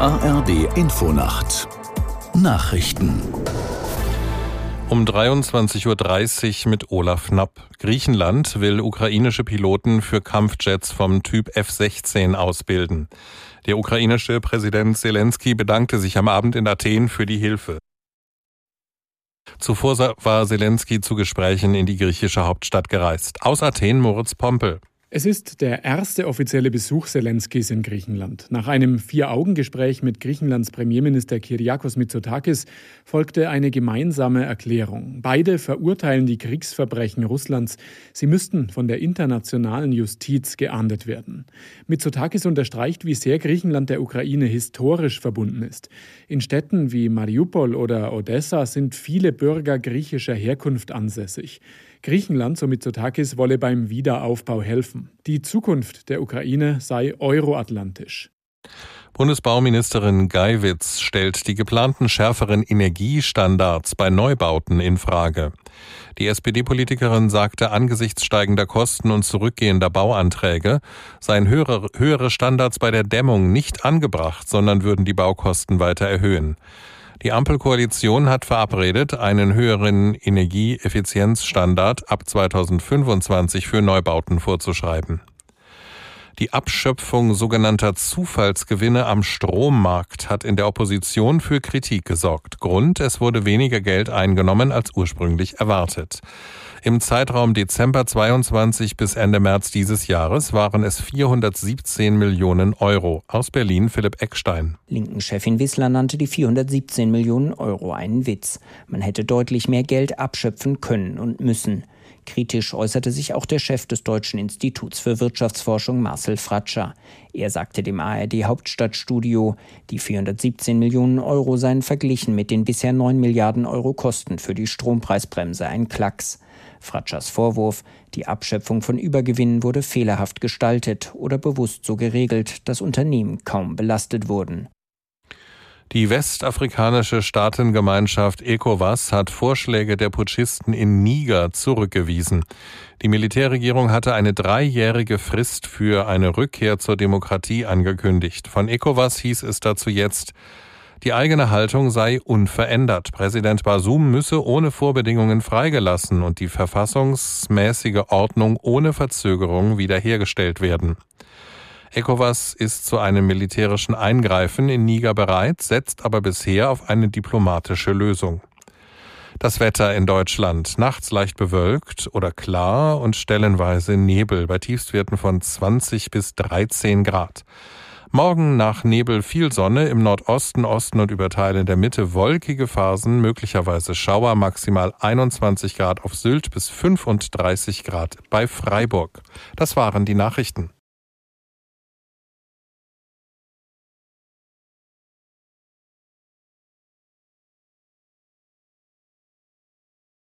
ARD Infonacht Nachrichten um 23.30 Uhr mit Olaf Knapp. Griechenland will ukrainische Piloten für Kampfjets vom Typ F-16 ausbilden. Der ukrainische Präsident Zelensky bedankte sich am Abend in Athen für die Hilfe. Zuvor war Zelensky zu Gesprächen in die griechische Hauptstadt gereist. Aus Athen Moritz Pompel. Es ist der erste offizielle Besuch Zelenskis in Griechenland. Nach einem Vier-Augen-Gespräch mit Griechenlands Premierminister Kyriakos Mitsotakis folgte eine gemeinsame Erklärung. Beide verurteilen die Kriegsverbrechen Russlands. Sie müssten von der internationalen Justiz geahndet werden. Mitsotakis unterstreicht, wie sehr Griechenland der Ukraine historisch verbunden ist. In Städten wie Mariupol oder Odessa sind viele Bürger griechischer Herkunft ansässig. Griechenland, so Mitsotakis, wolle beim Wiederaufbau helfen. Die Zukunft der Ukraine sei euroatlantisch. Bundesbauministerin Geiwitz stellt die geplanten schärferen Energiestandards bei Neubauten in Frage. Die SPD-Politikerin sagte, angesichts steigender Kosten und zurückgehender Bauanträge seien höhere, höhere Standards bei der Dämmung nicht angebracht, sondern würden die Baukosten weiter erhöhen. Die Ampelkoalition hat verabredet, einen höheren Energieeffizienzstandard ab 2025 für Neubauten vorzuschreiben. Die Abschöpfung sogenannter Zufallsgewinne am Strommarkt hat in der Opposition für Kritik gesorgt. Grund, es wurde weniger Geld eingenommen als ursprünglich erwartet. Im Zeitraum Dezember 22 bis Ende März dieses Jahres waren es 417 Millionen Euro. Aus Berlin Philipp Eckstein. Linken-Chefin Wissler nannte die 417 Millionen Euro einen Witz. Man hätte deutlich mehr Geld abschöpfen können und müssen. Kritisch äußerte sich auch der Chef des Deutschen Instituts für Wirtschaftsforschung Marcel Fratscher. Er sagte dem ARD Hauptstadtstudio, die 417 Millionen Euro seien verglichen mit den bisher 9 Milliarden Euro Kosten für die Strompreisbremse ein Klacks. Fratschers Vorwurf, die Abschöpfung von Übergewinnen wurde fehlerhaft gestaltet oder bewusst so geregelt, dass Unternehmen kaum belastet wurden. Die westafrikanische Staatengemeinschaft ECOWAS hat Vorschläge der Putschisten in Niger zurückgewiesen. Die Militärregierung hatte eine dreijährige Frist für eine Rückkehr zur Demokratie angekündigt. Von ECOWAS hieß es dazu jetzt, die eigene Haltung sei unverändert. Präsident Basum müsse ohne Vorbedingungen freigelassen und die verfassungsmäßige Ordnung ohne Verzögerung wiederhergestellt werden. ECOWAS ist zu einem militärischen Eingreifen in Niger bereit, setzt aber bisher auf eine diplomatische Lösung. Das Wetter in Deutschland. Nachts leicht bewölkt oder klar und stellenweise Nebel bei Tiefstwerten von 20 bis 13 Grad. Morgen nach Nebel viel Sonne, im Nordosten, Osten und über Teile der Mitte wolkige Phasen, möglicherweise Schauer, maximal 21 Grad auf Sylt bis 35 Grad bei Freiburg. Das waren die Nachrichten.